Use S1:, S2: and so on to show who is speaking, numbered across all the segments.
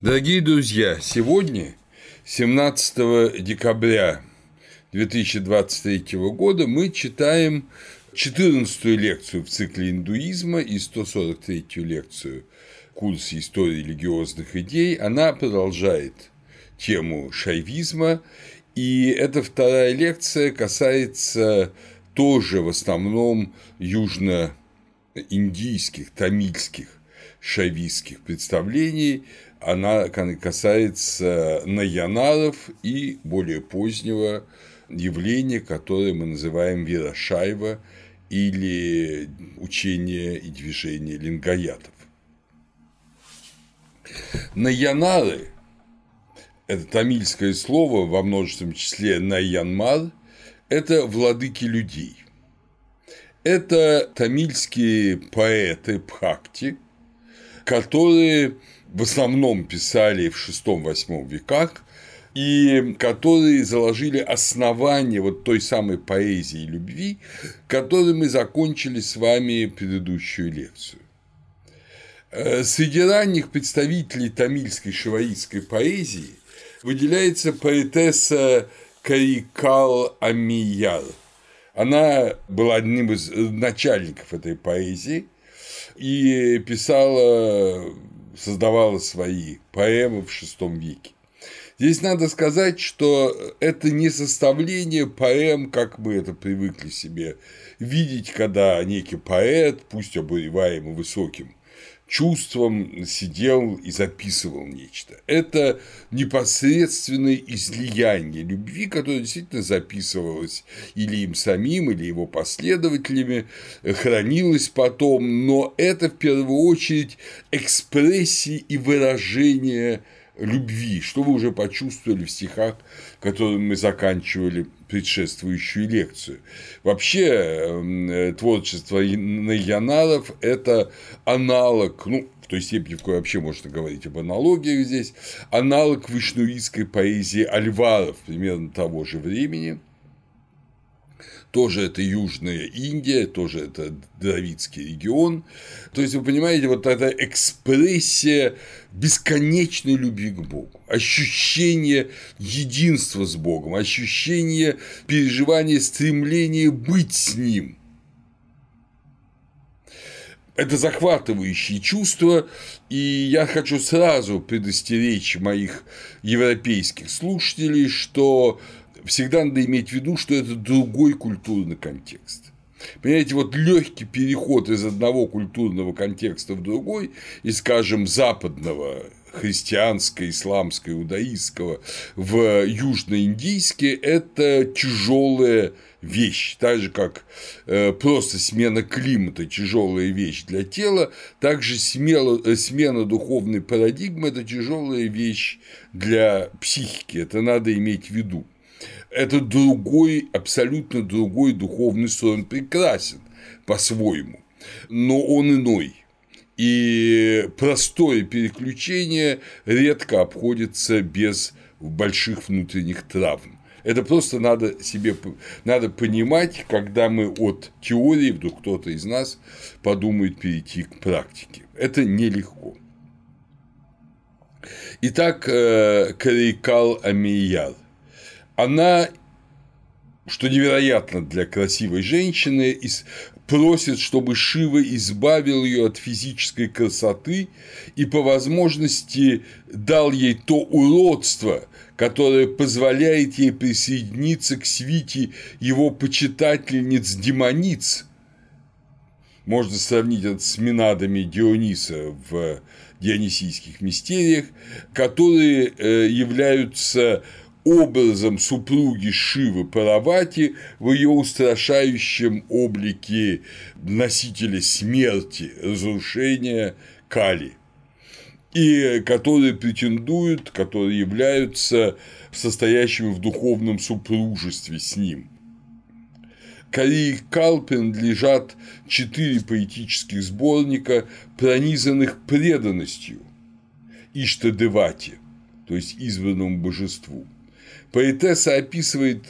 S1: Дорогие друзья, сегодня, 17 декабря 2023 года, мы читаем 14-ю лекцию в цикле индуизма и 143-ю лекцию курса истории религиозных идей. Она продолжает тему шайвизма, и эта вторая лекция касается тоже в основном южно-индийских, тамильских шайвистских представлений – она касается наянаров и более позднего явления, которое мы называем Вирашайва или учение и движение лингаятов. Наянары – это тамильское слово во множественном числе наянмар – это владыки людей. Это тамильские поэты Пхакти, которые в основном писали в VI-VIII веках, и которые заложили основание вот той самой поэзии любви, которой мы закончили с вами предыдущую лекцию. Э, среди ранних представителей тамильской шиваистской поэзии выделяется поэтесса Карикал Амияр. Она была одним из начальников этой поэзии и писала создавала свои поэмы в VI веке. Здесь надо сказать, что это не составление поэм, как мы это привыкли себе видеть, когда некий поэт, пусть обуреваемый высоким чувством, сидел и записывал нечто. Это непосредственное излияние любви, которое действительно записывалось или им самим, или его последователями, хранилось потом, но это в первую очередь экспрессии и выражение любви, что вы уже почувствовали в стихах, которыми мы заканчивали предшествующую лекцию. Вообще эм, творчество Наянаров – это аналог, ну, в той степени, в какой вообще можно говорить об аналогиях здесь, аналог вишнуистской поэзии Альваров примерно того же времени, тоже это Южная Индия, тоже это Дравидский регион. То есть, вы понимаете, вот эта экспрессия бесконечной любви к Богу, ощущение единства с Богом, ощущение переживания, стремления быть с Ним – это захватывающие чувства, и я хочу сразу предостеречь моих европейских слушателей, что всегда надо иметь в виду, что это другой культурный контекст. Понимаете, вот легкий переход из одного культурного контекста в другой, и, скажем, западного христианского, исламского, иудаистского в южноиндийский – это тяжелая вещь, так же как э, просто смена климата тяжелая вещь для тела, также смело, э, смена духовной парадигмы – это тяжелая вещь для психики, это надо иметь в виду это другой, абсолютно другой духовный строй, он прекрасен по-своему, но он иной. И простое переключение редко обходится без больших внутренних травм. Это просто надо себе надо понимать, когда мы от теории, вдруг кто-то из нас подумает перейти к практике. Это нелегко. Итак, э, Карикал Амияр – она что невероятно для красивой женщины, просит, чтобы Шива избавил ее от физической красоты и по возможности дал ей то уродство, которое позволяет ей присоединиться к свите его почитательниц-демониц. Можно сравнить это с Минадами Диониса в Дионисийских мистериях, которые э, являются образом супруги Шивы Паравати в ее устрашающем облике носителя смерти, разрушения Кали, и которые претендуют, которые являются состоящими в духовном супружестве с ним. Кали и Кал принадлежат четыре поэтических сборника, пронизанных преданностью Иштадевати, то есть избранному божеству – Поэтесса описывает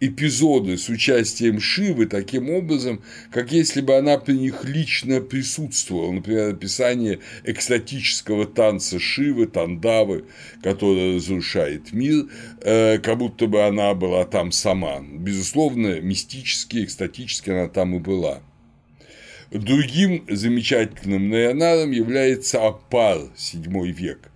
S1: эпизоды с участием Шивы таким образом, как если бы она при них лично присутствовала. Например, описание экстатического танца Шивы, Тандавы, который разрушает мир, э, как будто бы она была там сама. Безусловно, мистически, экстатически она там и была. Другим замечательным наянаром является Апар, VII век.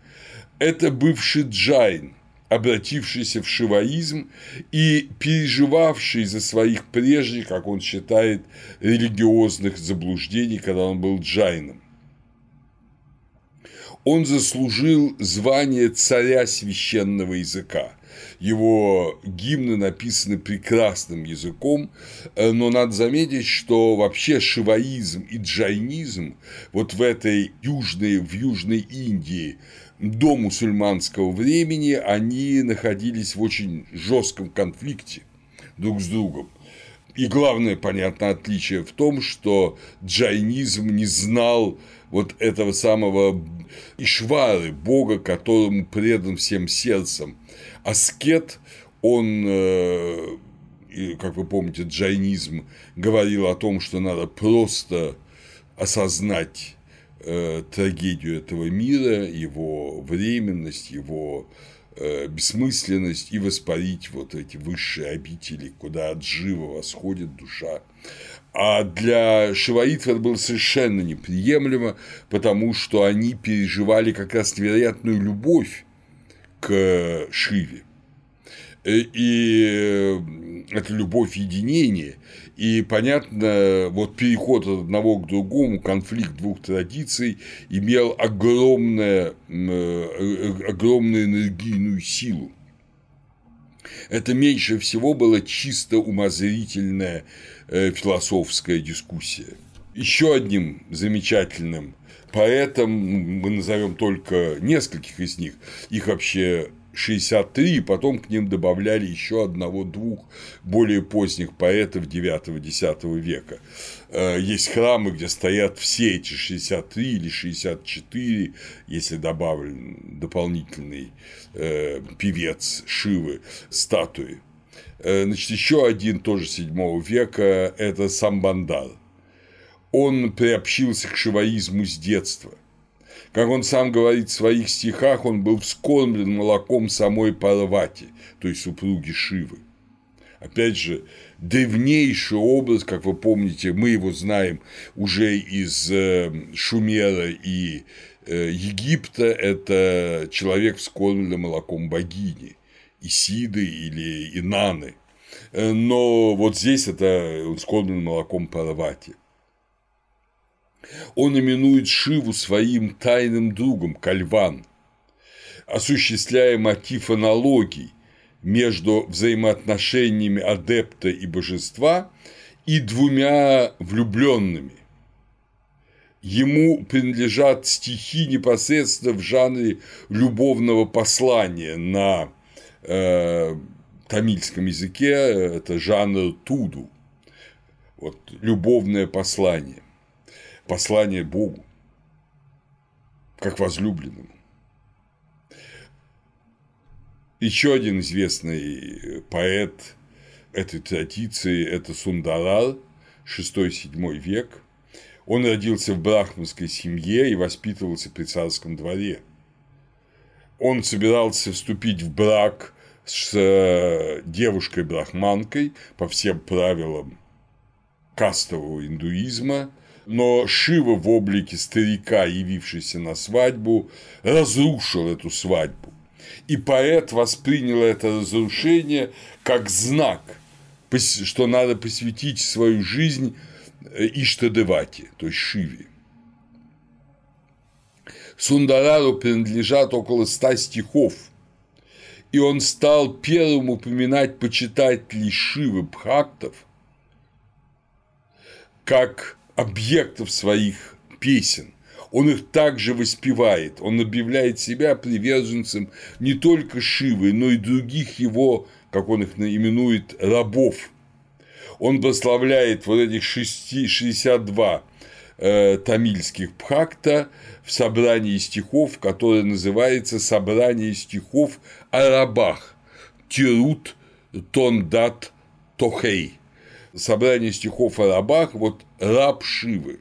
S1: Это бывший джайн, обратившийся в шиваизм и переживавший за своих прежних, как он считает, религиозных заблуждений, когда он был джайном. Он заслужил звание царя священного языка. Его гимны написаны прекрасным языком, э, но надо заметить, что вообще шиваизм и джайнизм вот в этой южной, в Южной Индии до мусульманского времени они находились в очень жестком конфликте друг с другом. И главное, понятно, отличие в том, что джайнизм не знал вот этого самого Ишвары, бога, которому предан всем сердцем. Аскет, он, э, как вы помните, джайнизм говорил о том, что надо просто осознать э, трагедию этого мира, его временность, его бессмысленность и воспарить вот эти высшие обители, куда от жива восходит душа. А для шиваитов это было совершенно неприемлемо, потому что они переживали как раз невероятную любовь к Шиве. Э, и это любовь единения. И понятно, вот переход от одного к другому, конфликт двух традиций имел огромное, э, огромную энергийную силу. Это меньше всего было чисто умозрительная э, философская дискуссия. Еще одним замечательным поэтом, мы назовем только нескольких из них, их вообще 63, потом к ним добавляли еще одного-двух более поздних поэтов 9-10 века. Э, есть храмы, где стоят все эти 63 или 64, если добавлен дополнительный э, певец Шивы, статуи. Э, значит, еще один, тоже 7 века, это Самбандар. Он приобщился к шиваизму с детства – как он сам говорит в своих стихах, он был вскормлен молоком самой Парвати, то есть супруги Шивы. Опять же, древнейший образ, как вы помните, мы его знаем уже из э, Шумера и э, Египта, это человек, вскормленный молоком богини, Исиды или Инаны. Э, но вот здесь это вскормлен молоком Парвати. Он именует Шиву своим тайным другом Кальван, осуществляя мотив аналогий между взаимоотношениями адепта и божества и двумя влюбленными. Ему принадлежат стихи непосредственно в жанре любовного послания на э, тамильском языке, это жанр туду, вот, любовное послание послание Богу, как возлюбленному. Еще один известный поэт этой традиции – это Сундарар, 6-7 век. Он родился в брахманской семье и воспитывался при царском дворе. Он собирался вступить в брак с э, девушкой-брахманкой по всем правилам кастового индуизма, но Шива в облике старика, явившийся на свадьбу, разрушил эту свадьбу. И поэт воспринял это разрушение как знак, что надо посвятить свою жизнь э, Иштадевати, то есть Шиве. Сундарару принадлежат около ста стихов, и он стал первым упоминать почитателей Шивы Бхактов как объектов своих песен. Он их также воспевает, он объявляет себя приверженцем не только Шивы, но и других его, как он их именует, рабов. Он прославляет вот этих 62 э, тамильских пхакта в собрании стихов, которое называется «Собрание стихов о рабах» Тирут Тондат Тохей. Собрание стихов о рабах, вот раб Шивы.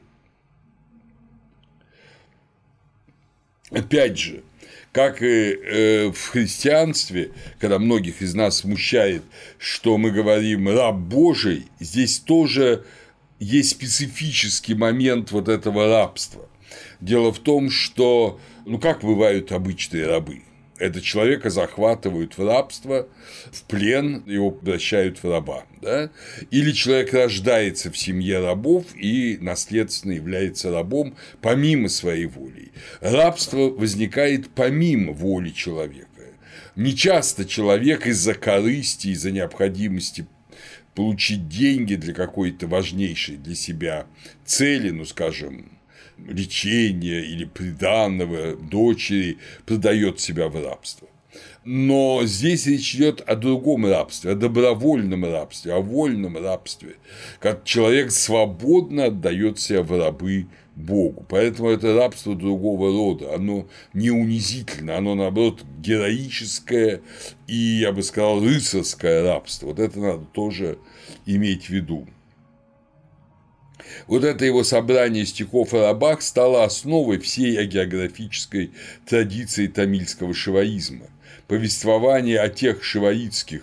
S1: Опять же, как и э, в христианстве, когда многих из нас смущает, что мы говорим раб Божий, здесь тоже есть специфический момент вот этого рабства. Дело в том, что, ну как бывают обычные рабы? Это человека захватывают в рабство, в плен, его превращают в раба. Да? Или человек рождается в семье рабов и наследственно является рабом помимо своей воли. Рабство возникает помимо воли человека. Нечасто человек из-за корысти, из-за необходимости получить деньги для какой-то важнейшей для себя цели, ну, скажем, лечения или приданного дочери продает себя в рабство. Но здесь речь идет о другом рабстве, о добровольном рабстве, о вольном рабстве, как человек свободно отдает себя в рабы Богу. Поэтому это рабство другого рода, оно не унизительно, оно наоборот героическое и, я бы сказал, рыцарское рабство. Вот это надо тоже иметь в виду. Вот это его собрание стихов о рабах стало основой всей агеографической традиции тамильского шиваизма. Повествование о тех шиваитских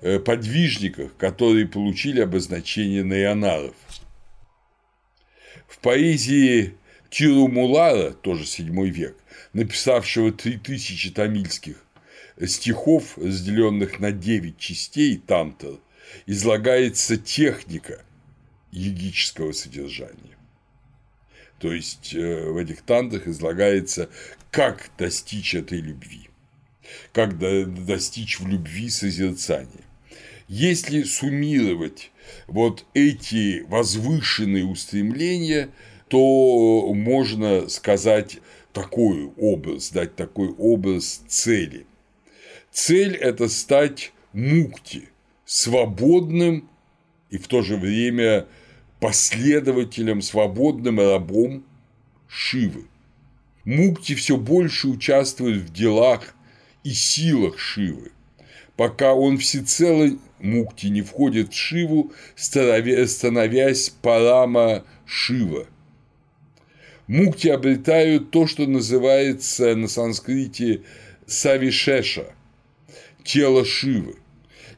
S1: э, подвижниках, которые получили обозначение наионаров. В поэзии Тирумулара, тоже 7 век, написавшего 3000 тамильских стихов, разделенных на 9 частей тантр, излагается техника – егического содержания. То есть э, в этих тантрах излагается, как достичь этой любви, как достичь в любви созерцания. Если суммировать вот эти возвышенные устремления, то можно сказать такой образ, дать такой образ цели. Цель – это стать мукти, свободным и в то же время последователем, свободным рабом Шивы. Мукти все больше участвует в делах и силах Шивы, пока он всецело Мукти не входит в Шиву, становясь Парама Шива. Мукти обретают то, что называется на санскрите Савишеша – тело Шивы.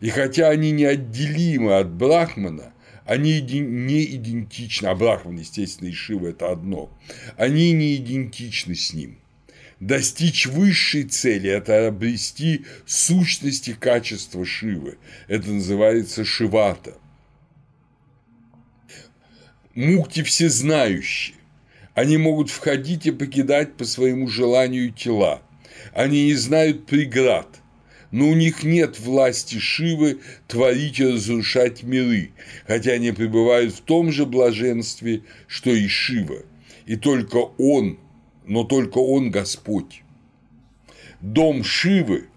S1: И хотя они неотделимы от Брахмана, они не идентичны, а Брахман, естественно, и Шива – это одно, они не идентичны с ним. Достичь высшей цели – это обрести сущности качества Шивы. Это называется Шивата. Мукти всезнающие. Они могут входить и покидать по своему желанию тела. Они не знают преград – но у них нет власти Шивы творить и разрушать миры, хотя они пребывают в том же блаженстве, что и Шива, и только Он, но только Он Господь. Дом Шивы,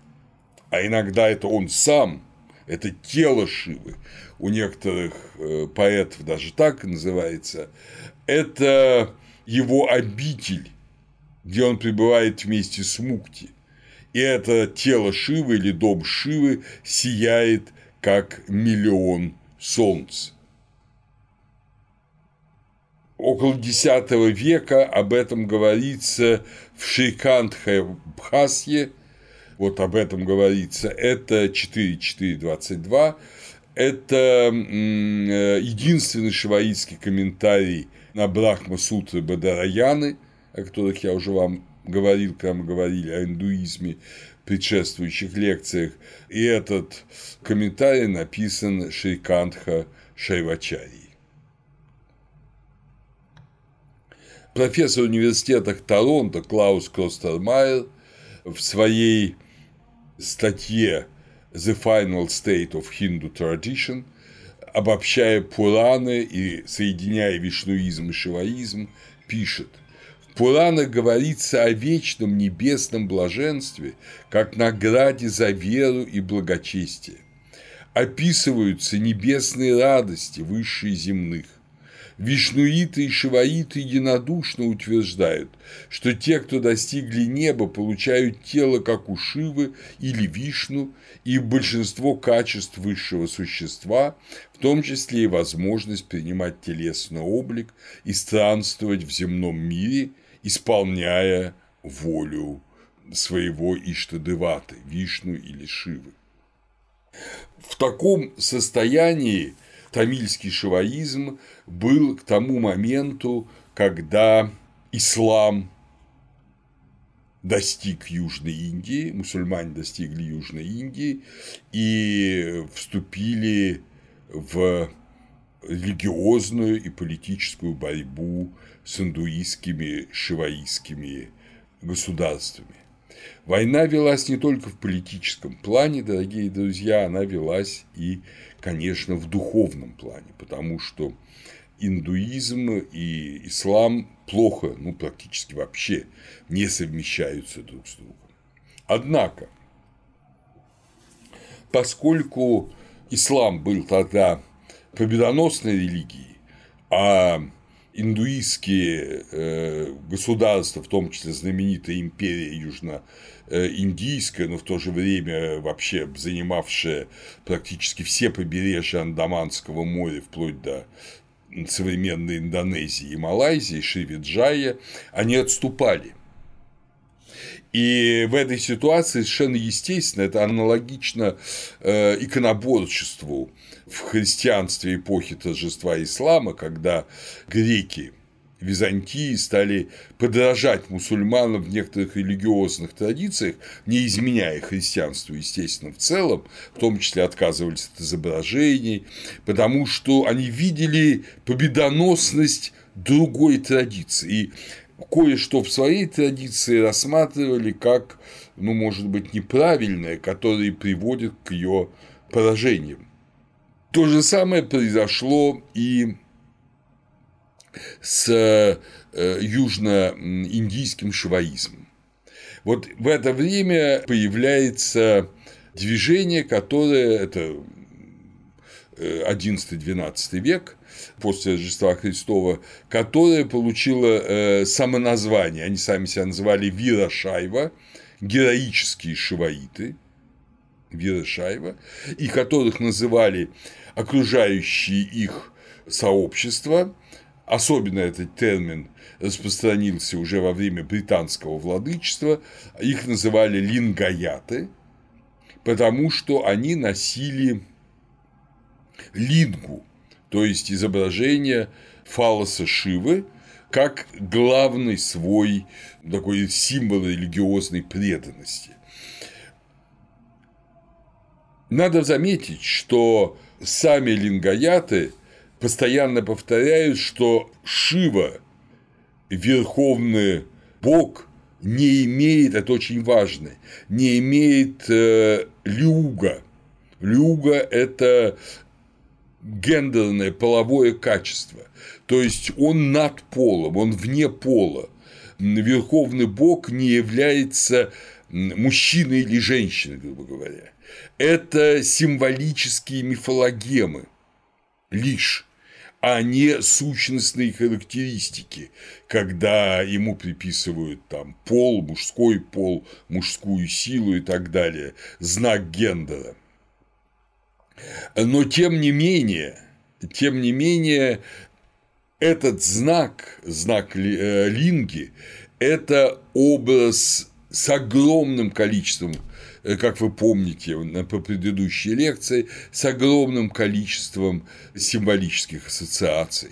S1: а иногда это Он сам, это тело Шивы, у некоторых э, поэтов даже так называется, это его обитель, где он пребывает вместе с Мукти и это тело Шивы или дом Шивы сияет как миллион солнц. Около X века об этом говорится в Шрикантхе Бхасье, вот об этом говорится, это 4.4.22, это единственный шиваитский комментарий на Брахма Сутры Бадараяны, о которых я уже вам говорил, когда мы говорили о индуизме в предшествующих лекциях, и этот комментарий написан Шейкантха Шайвачари. Профессор университета Торонто Клаус Кростермайер в своей статье The Final State of Hindu Tradition, обобщая Пураны и соединяя вишнуизм и шиваизм, пишет – Пуранах говорится о вечном небесном блаженстве, как награде за веру и благочестие. Описываются небесные радости, высшие земных. Вишнуиты и шиваиты единодушно утверждают, что те, кто достигли неба, получают тело, как у Шивы или Вишну, и большинство качеств высшего существа, в том числе и возможность принимать телесный облик и странствовать в земном мире, исполняя волю своего Иштадеваты, Вишну или Шивы. В таком состоянии тамильский шиваизм был к тому моменту, когда ислам достиг Южной Индии, мусульмане достигли Южной Индии и вступили в религиозную и политическую борьбу с индуистскими шиваистскими государствами. Война велась не только в политическом плане, дорогие друзья, она велась и, конечно, в духовном плане, потому что индуизм и ислам плохо, ну, практически вообще не совмещаются друг с другом. Однако, поскольку ислам был тогда победоносной религией, а индуистские э, государства, в том числе знаменитая империя Южно-Индийская, но в то же время вообще занимавшая практически все побережья Андаманского моря, вплоть до современной Индонезии и Малайзии, Шривиджая, они отступали. И в этой ситуации совершенно естественно, это аналогично э, иконоборчеству в христианстве эпохи торжества ислама, когда греки Византии стали подражать мусульманам в некоторых религиозных традициях, не изменяя христианству, естественно, в целом, в том числе отказывались от изображений, потому что они видели победоносность другой традиции. И кое-что в своей традиции рассматривали как, ну, может быть, неправильное, которое приводит к ее поражениям. То же самое произошло и с э, южно-индийским шиваизмом. Вот в это время появляется движение, которое это 11-12 э, век после Рождества Христова, которое получило э, самоназвание. Они сами себя называли Вира Шайва, героические шиваиты, Вира Шайва, и которых называли окружающие их сообщества Особенно этот термин распространился уже во время британского владычества. Их называли лингаяты, потому что они носили лингу, то есть изображение фалоса Шивы, как главный свой такой символ религиозной преданности. Надо заметить, что сами лингаяты постоянно повторяют, что Шива, верховный бог, не имеет, это очень важно, не имеет э, люга. Люга – это гендерное, половое качество. То есть он над полом, он вне пола. Верховный бог не является мужчиной или женщиной, грубо говоря. Это символические мифологемы лишь а не сущностные характеристики, когда ему приписывают там пол, мужской пол, мужскую силу и так далее, знак гендера. Но тем не менее, тем не менее, этот знак, знак э, линги, это образ с огромным количеством как вы помните по предыдущей лекции, с огромным количеством символических ассоциаций.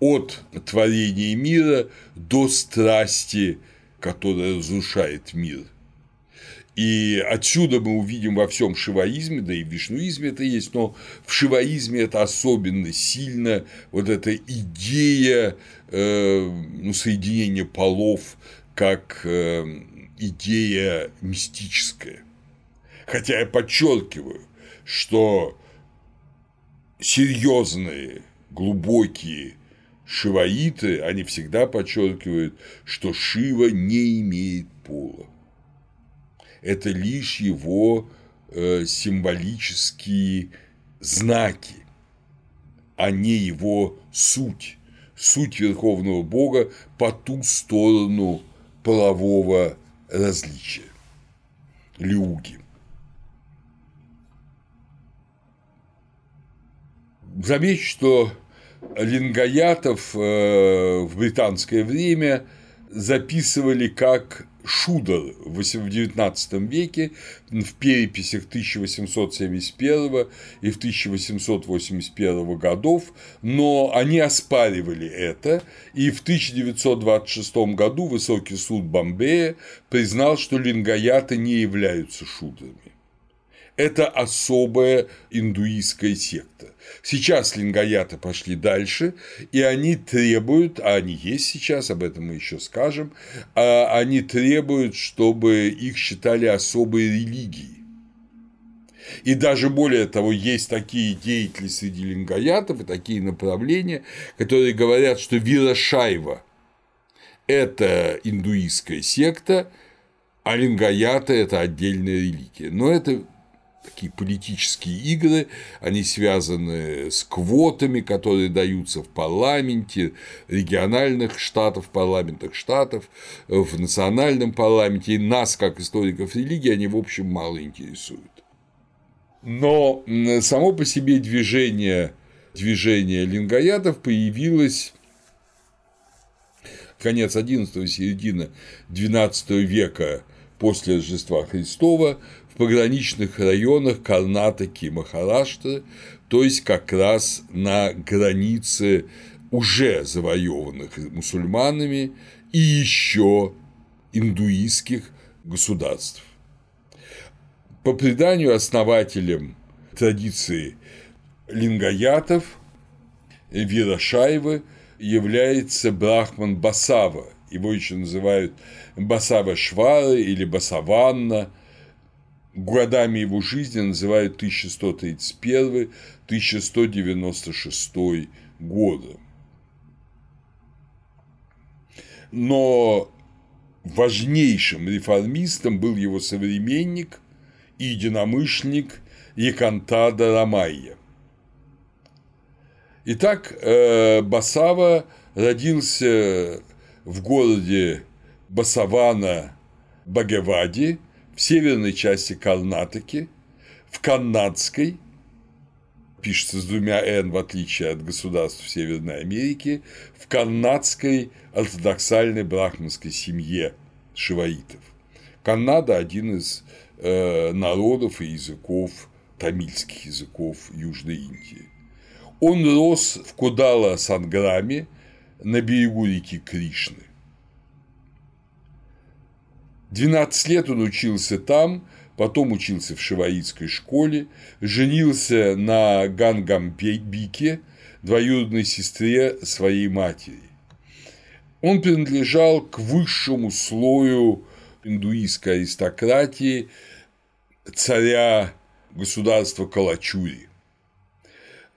S1: От творения мира до страсти, которая разрушает мир. И отсюда мы увидим во всем шиваизме, да и в вишнуизме это есть, но в шиваизме это особенно сильно вот эта идея э, ну, соединения полов как э, идея мистическая. Хотя я подчеркиваю, что серьезные, глубокие шиваиты, они всегда подчеркивают, что Шива не имеет пола. Это лишь его э, символические знаки, а не его суть, суть верховного бога по ту сторону полового различия. Лиуги. Замечу, что лингаятов э, в британское время записывали как Шудер в XIX веке в переписях 1871 и в 1881 годов, но они оспаривали это, и в 1926 году Высокий суд Бомбея признал, что лингаяты не являются шудерами это особая индуистская секта. Сейчас лингаяты пошли дальше, и они требуют, а они есть сейчас, об этом мы еще скажем, а они требуют, чтобы их считали особой религией. И даже более того, есть такие деятели среди лингаятов и такие направления, которые говорят, что Вирашайва – это индуистская секта, а лингаяты – это отдельная религия. Но это такие политические игры, они связаны с квотами, которые даются в парламенте, региональных штатов, парламентах штатов, в национальном парламенте, и нас, как историков религии, они, в общем, мало интересуют. Но само по себе движение, движение лингоядов появилось конец XI, середина XII века после Рождества Христова в пограничных районах Карнатаки и Махараштры, то есть как раз на границе уже завоеванных мусульманами и еще индуистских государств. По преданию основателем традиции лингаятов Вирашаевы является Брахман Басава, его еще называют Басава Швары или Басаванна – Годами его жизни называют 1131-1196 годы. Но важнейшим реформистом был его современник и единомышленник Якантада Рамайя. Итак, э, Басава родился в городе Басавана Багевади – в северной части Карнатаки, в канадской, пишется с двумя «н», в отличие от государств Северной Америки, в канадской ортодоксальной брахманской семье шиваитов. Канада – один из э, народов и языков, тамильских языков Южной Индии. Он рос в Кудала-Санграме на берегу реки Кришны. 12 лет он учился там, потом учился в шиваитской школе, женился на Гангамбике, двоюродной сестре своей матери. Он принадлежал к высшему слою индуистской аристократии царя государства Калачури.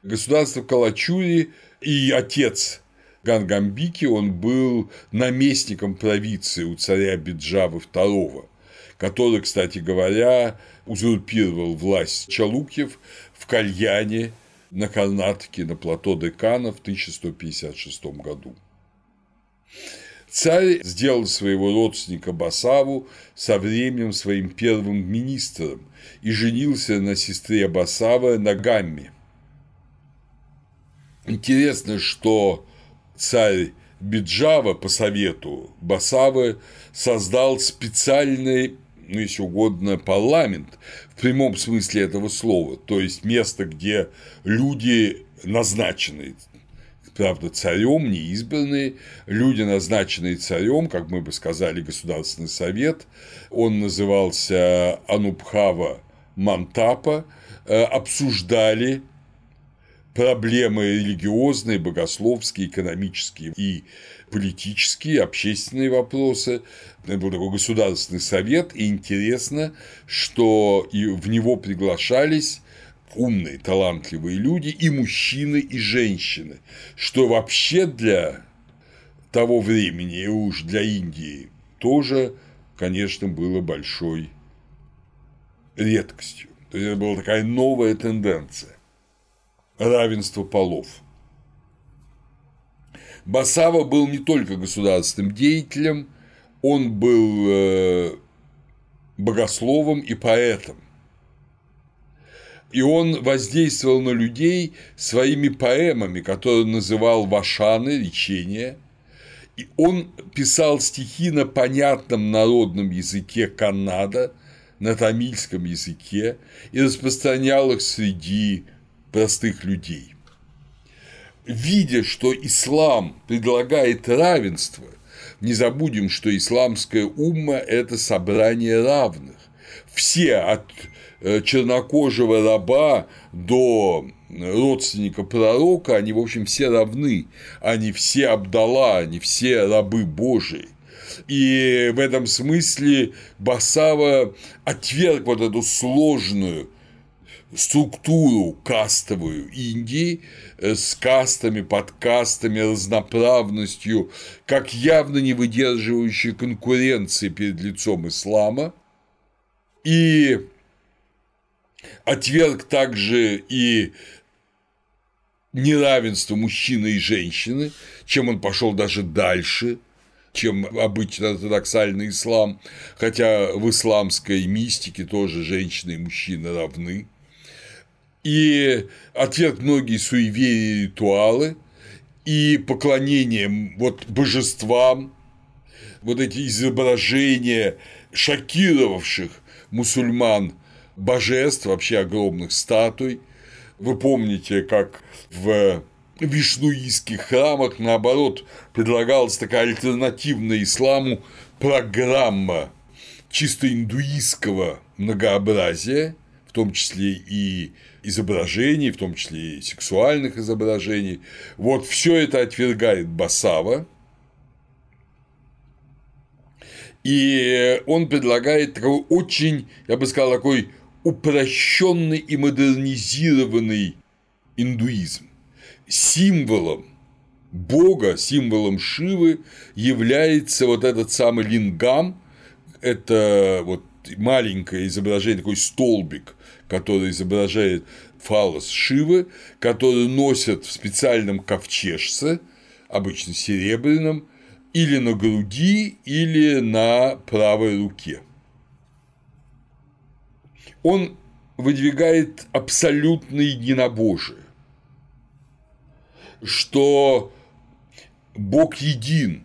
S1: Государство Калачури и отец Гангамбике он был наместником провинции у царя Биджавы II, который, кстати говоря, узурпировал власть Чалукьев в Кальяне на Карнатке на плато Декана в 1156 году. Царь сделал своего родственника Басаву со временем своим первым министром и женился на сестре Басава на Гамме. Интересно, что царь Биджава по совету Басавы создал специальный ну, если угодно, парламент в прямом смысле этого слова, то есть место, где люди назначенные, правда, царем, не избранные, люди, назначенные царем, как мы бы сказали, Государственный совет, он назывался Анубхава Мантапа, э, обсуждали проблемы религиозные, богословские, экономические и политические, общественные вопросы. Это был такой государственный совет, и интересно, что и в него приглашались умные, талантливые люди, и мужчины, и женщины, что вообще для того времени, и уж для Индии, тоже, конечно, было большой редкостью. То есть это была такая новая тенденция равенство полов. Басава был не только государственным деятелем, он был э, богословом и поэтом. И он воздействовал на людей своими поэмами, которые называл «Вашаны», «Речения». И он писал стихи на понятном народном языке Канада, на тамильском языке, и распространял их среди простых людей. Видя, что ислам предлагает равенство, не забудем, что исламская умма – это собрание равных. Все от э, чернокожего раба до родственника пророка, они, в общем, все равны, они все Абдала, они все рабы Божии. И в этом смысле Басава отверг вот эту сложную структуру кастовую Индии э, с кастами, подкастами, разноправностью, как явно не выдерживающей конкуренции перед лицом ислама, и отверг также и неравенство мужчины и женщины, чем он пошел даже дальше, чем обычно ортодоксальный ислам, хотя в исламской мистике тоже женщины и мужчины равны и отверг многие суеверия и ритуалы, и поклонение вот божествам, вот эти изображения шокировавших мусульман божеств, вообще огромных статуй. Вы помните, как в вишнуистских храмах, наоборот, предлагалась такая альтернативная исламу программа чисто индуистского многообразия, в том числе и изображений, в том числе и сексуальных изображений. Вот все это отвергает Басава. И он предлагает такой очень, я бы сказал, такой упрощенный и модернизированный индуизм. Символом Бога, символом Шивы является вот этот самый лингам, это вот маленькое изображение, такой столбик, который изображает фалос Шивы, который носят в специальном ковчежце, обычно серебряном, или на груди, или на правой руке. Он выдвигает абсолютное единобожие, что Бог един,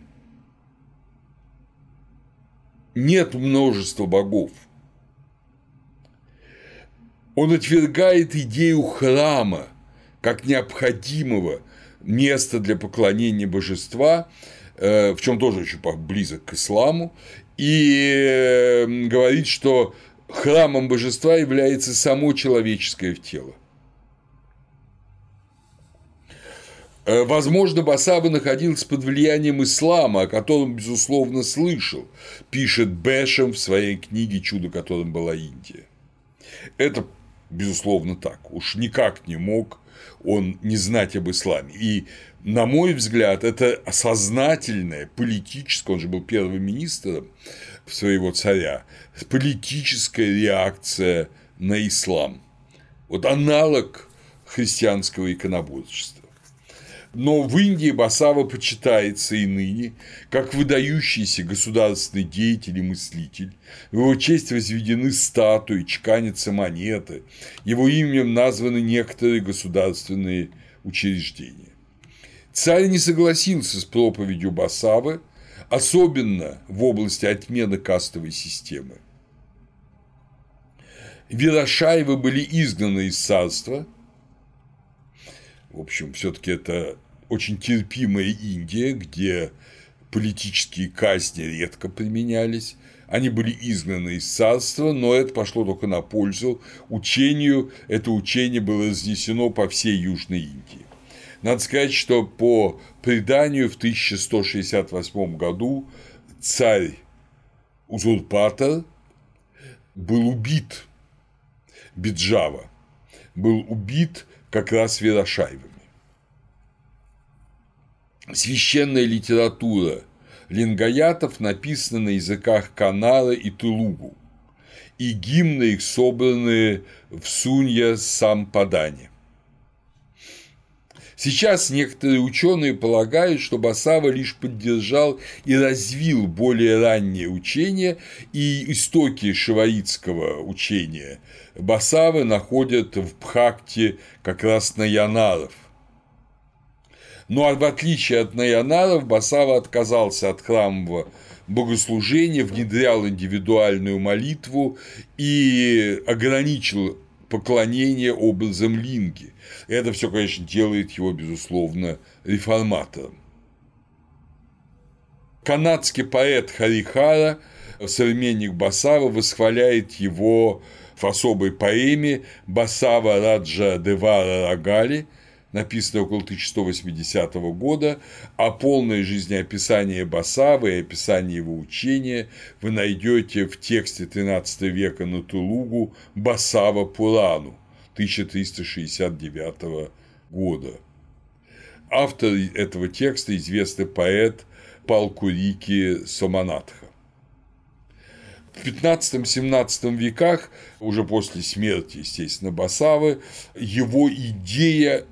S1: нет множества богов – он отвергает идею храма как необходимого места для поклонения божества, э, в чем тоже очень близок к исламу, и э, говорит, что храмом божества является само человеческое тело. Э, возможно, Басаба находился под влиянием ислама, о котором, безусловно, слышал, пишет Бэшем в своей книге «Чудо, которым была Индия». Это безусловно, так. Уж никак не мог он не знать об исламе. И, на мой взгляд, это сознательное политическое, он же был первым министром своего царя, политическая реакция на ислам. Вот аналог христианского иконоборчества. Но в Индии Басава почитается и ныне как выдающийся государственный деятель и мыслитель. В его честь возведены статуи, чеканятся монеты, его именем названы некоторые государственные учреждения. Царь не согласился с проповедью Басавы, особенно в области отмены кастовой системы. Вирошаевы были изгнаны из царства. В общем, все-таки это очень терпимая Индия, где политические казни редко применялись, они были изгнаны из царства, но это пошло только на пользу учению, это учение было разнесено по всей Южной Индии. Надо сказать, что по преданию в 1168 году царь узурпатор был убит Биджава, был убит как раз Вирошаевым священная литература лингаятов написана на языках Канара и Тулугу, и гимны их собраны в Сунья Сампадане. Сейчас некоторые ученые полагают, что Басава лишь поддержал и развил более раннее учение, и истоки шиваитского учения Басавы находят в Бхакте как раз наянаров. Ну а в отличие от наянаров, Басава отказался от храмового богослужения, внедрял индивидуальную молитву и ограничил поклонение образом линги. Это все, конечно, делает его, безусловно, реформатором. Канадский поэт Харихара, современник Басава, восхваляет его в особой поэме Басава Раджа Девара Рагали – написанное около 1180 года, а полное жизнеописание Басавы и описание его учения вы найдете в тексте XIII века на Тулугу Басава Пурану 1369 года. Автор этого текста – известный поэт Палкурики Соманатха. В 15-17 веках, уже после смерти, естественно, Басавы, его идея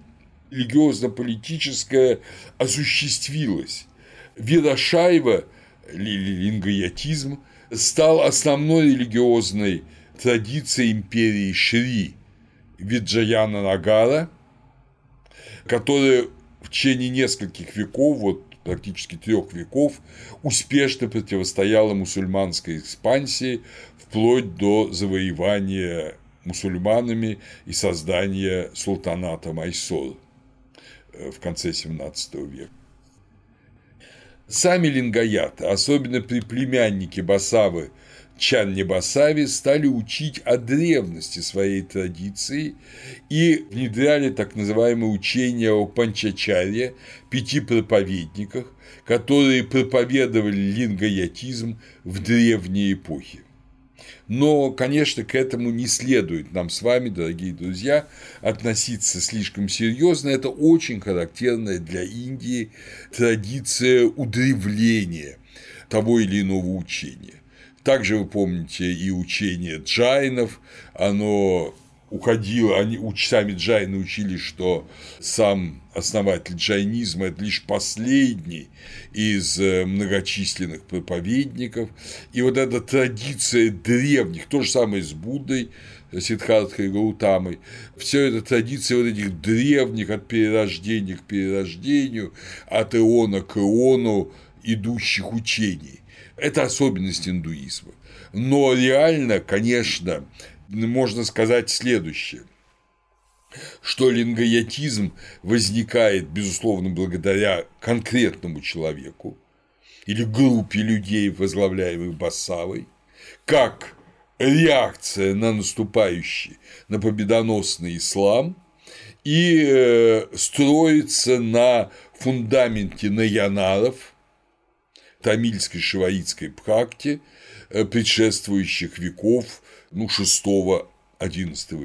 S1: религиозно-политическое осуществилось. Вирашаева, лингоятизм, стал основной религиозной традицией империи Шри Виджаяна Нагара, которая в течение нескольких веков, вот практически трех веков, успешно противостояла мусульманской экспансии вплоть до завоевания мусульманами и создания султаната Майсора в конце 17 века. Сами лингаяты, особенно при племяннике Басавы Чанне Басави, стали учить о древности своей традиции и внедряли так называемое учение о Панчачаре, пяти проповедниках, которые проповедовали лингаятизм в древние эпохи. Но, конечно, к этому не следует нам с вами, дорогие друзья, относиться слишком серьезно. Это очень характерная для Индии традиция удревления того или иного учения. Также вы помните и учение джайнов, оно уходило, они сами джайны учили, что сам основатель джайнизма – это лишь последний из э, многочисленных проповедников. И вот эта традиция древних, то же самое с Буддой, Сиддхартхой Гаутамой, все это традиция вот этих древних от перерождения к перерождению, от иона к иону идущих учений. Это особенность индуизма. Но реально, конечно, можно сказать следующее. Что лингоятизм возникает, безусловно, благодаря конкретному человеку или группе людей, возглавляемых Басавой, как реакция на наступающий, на победоносный ислам и э, строится на фундаменте наянаров, тамильской шиваитской практе, э, предшествующих веков ну, 6-11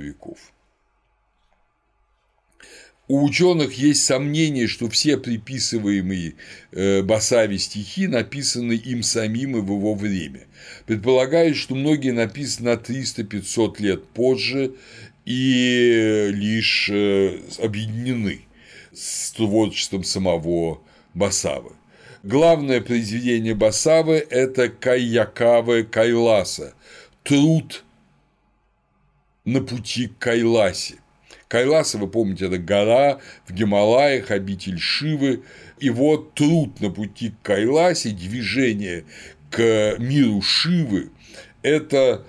S1: веков. У ученых есть сомнение, что все приписываемые э, Басави стихи написаны им самим и в его время. Предполагают, что многие написаны на 300-500 лет позже и лишь э, объединены с творчеством самого Басавы. Главное произведение Басавы – это Кайякавы Кайласа – труд на пути к Кайласе. Кайласа, вы помните, это гора в Гималаях, обитель Шивы. И вот труд на пути к Кайласе, движение к миру Шивы – это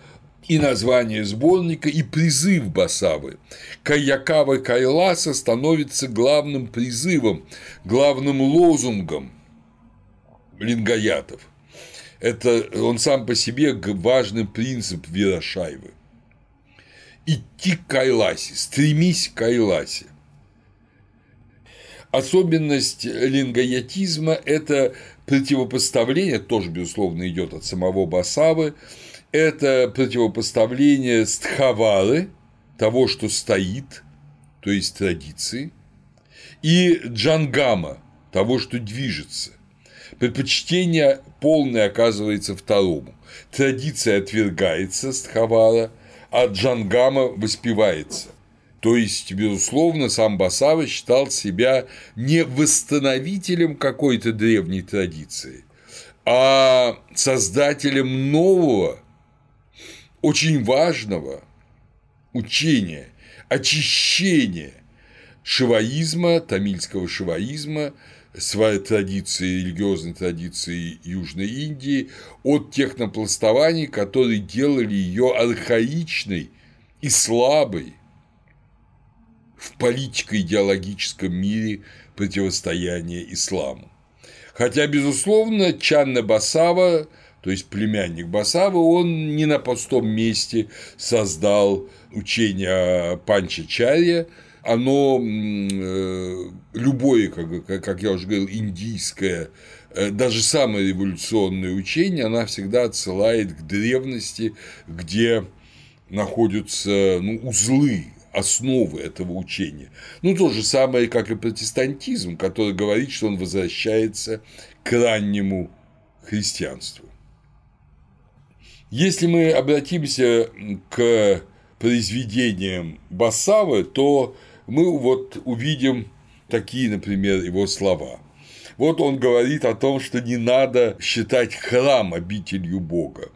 S1: и название сборника, и призыв Басавы. Каякава Кайласа становится главным призывом, главным лозунгом лингаятов. Это он сам по себе важный принцип Вирашайвы идти к Кайласе, стремись к Кайласе. Особенность лингоятизма – это противопоставление, тоже, безусловно, идет от самого Басавы, это противопоставление стхавары, того, что стоит, то есть традиции, и джангама, того, что движется. Предпочтение полное оказывается второму. Традиция отвергается стхавара, а Джангама воспевается. То есть, безусловно, сам Басава считал себя не восстановителем какой-то древней традиции, а создателем нового, очень важного учения, очищения шиваизма, тамильского шиваизма, своей традиции, религиозной традиции Южной Индии, от технопластований, которые делали ее архаичной и слабой в политико-идеологическом мире противостояния исламу. Хотя, безусловно, Чанна Басава, то есть племянник Басавы, он не на пустом месте создал учение Панчачарья, оно э, любое, как, как я уже говорил, индийское, э, даже самое революционное учение, она всегда отсылает к древности, где находятся ну, узлы, основы этого учения. Ну, то же самое, как и протестантизм, который говорит, что он возвращается к раннему христианству. Если мы обратимся к произведениям Басавы, то мы вот увидим такие, например, его слова. Вот он говорит о том, что не надо считать храм обителью Бога.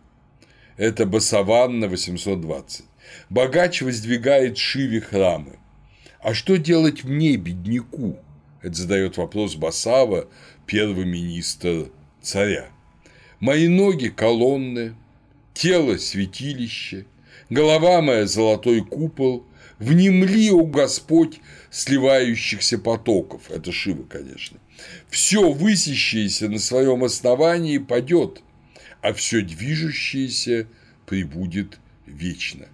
S1: Это Басаванна 820. Богач воздвигает Шиве храмы. А что делать мне, бедняку? Это задает вопрос Басава, первый министр царя. Мои ноги – колонны, тело – святилище, голова моя – золотой купол, внемли, о Господь, сливающихся потоков. Это Шива, конечно. Все высящееся на своем основании падет, а все движущееся прибудет вечно.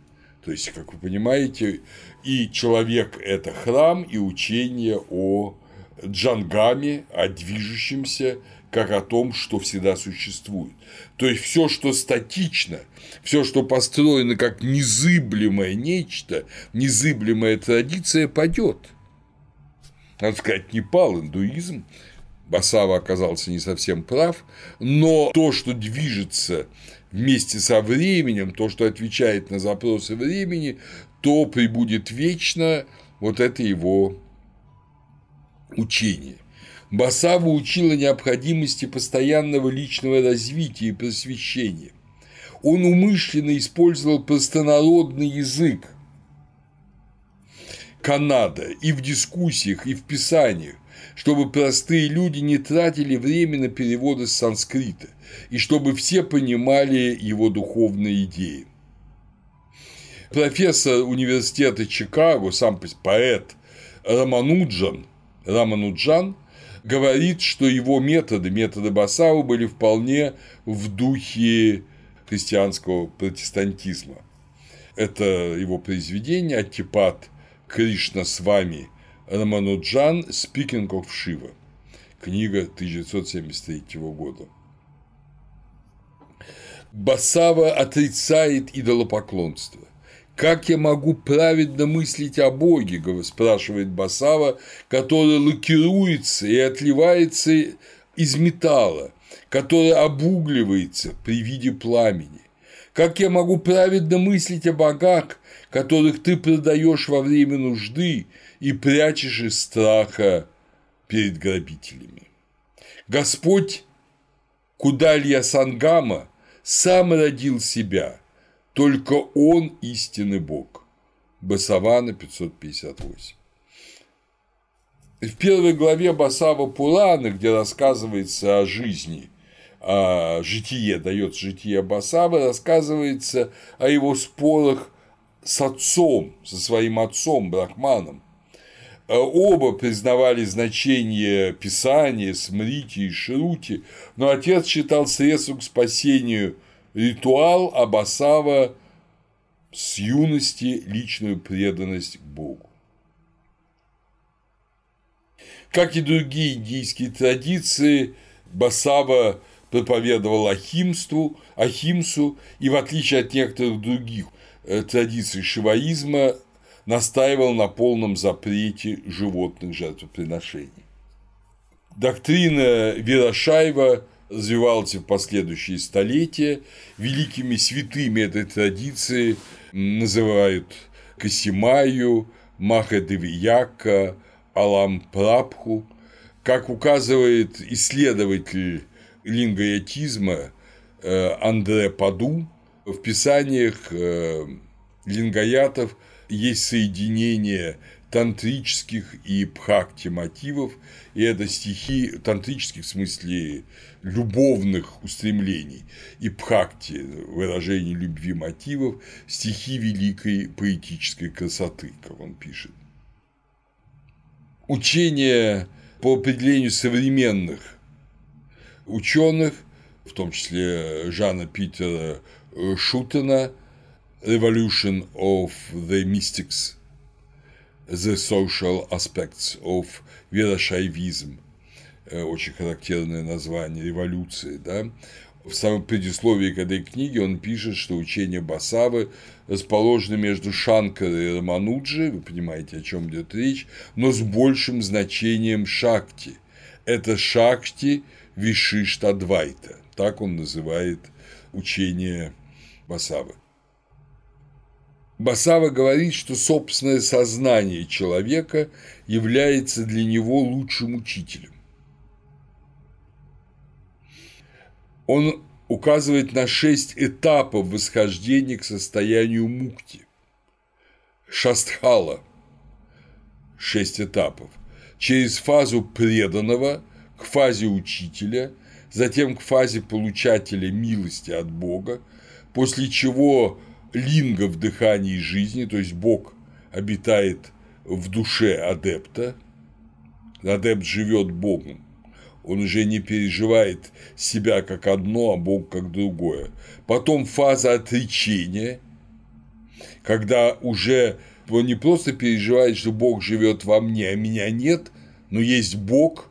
S1: То есть, как вы понимаете, и человек – это храм, и учение о джангаме, о движущемся, как о том, что всегда существует. То есть все, что статично, все, что построено как незыблемое нечто, незыблемая традиция, падет. Надо сказать, не пал индуизм, Басава оказался не совсем прав, но то, что движется вместе со временем, то, что отвечает на запросы времени, то прибудет вечно вот это его учение. Басава учила необходимости постоянного личного развития и просвещения. Он умышленно использовал простонародный язык Канада и в дискуссиях, и в писаниях, чтобы простые люди не тратили время на переводы с санскрита, и чтобы все понимали его духовные идеи. Профессор университета Чикаго, сам поэт Рамануджан, Рамануджан говорит, что его методы, методы Басау были вполне в духе христианского протестантизма. Это его произведение «Аттипат Кришна с вами» Рамануджан «Speaking of Shiva», книга 1973 года. Басава отрицает идолопоклонство. Как я могу праведно мыслить о Боге, спрашивает Басава, который лакируется и отливается из металла, который обугливается при виде пламени. Как я могу праведно мыслить о богах, которых ты продаешь во время нужды и прячешь из страха перед грабителями? Господь Кудалья Сангама сам родил себя – только Он истинный Бог. Басавана 558. В первой главе Басава Пурана, где рассказывается о жизни, о житие, дается житие Басава, рассказывается о его спорах с отцом, со своим отцом Брахманом. Оба признавали значение Писания, Смрити и Шрути, но отец считал средством к спасению ритуал Абасава с юности личную преданность к Богу. Как и другие индийские традиции, Басава проповедовал ахимству, ахимсу и, в отличие от некоторых других э, традиций шиваизма, настаивал на полном запрете животных жертвоприношений. Доктрина Вирашаева развивалась в последующие столетия. Великими святыми этой традиции называют Касимаю, Махадевияка, Алам Прабху. Как указывает исследователь лингоятизма э, Андре Паду, в писаниях э, лингоятов есть соединение тантрических и бхакти мотивов, и это стихи тантрических в смысле любовных устремлений и бхакти, выражение любви мотивов, стихи великой поэтической красоты, как он пишет. Учение по определению современных ученых, в том числе Жана Питера Шутена, Revolution of the Mystics, The Social Aspects of Верошайвизм, очень характерное название революции, да, в самом предисловии к этой книге он пишет, что учение Басавы расположено между Шанкарой и Рамануджи, вы понимаете, о чем идет речь, но с большим значением Шакти. Это Шакти Вишиштадвайта, так он называет учение Басавы. Басава говорит, что собственное сознание человека является для него лучшим учителем. Он указывает на шесть этапов восхождения к состоянию мукти. Шастхала – шесть этапов. Через фазу преданного к фазе учителя, затем к фазе получателя милости от Бога, после чего линга в дыхании жизни, то есть Бог обитает в душе адепта, адепт живет Богом, он уже не переживает себя как одно, а Бог как другое. Потом фаза отречения, когда уже он не просто переживает, что Бог живет во мне, а меня нет, но есть Бог,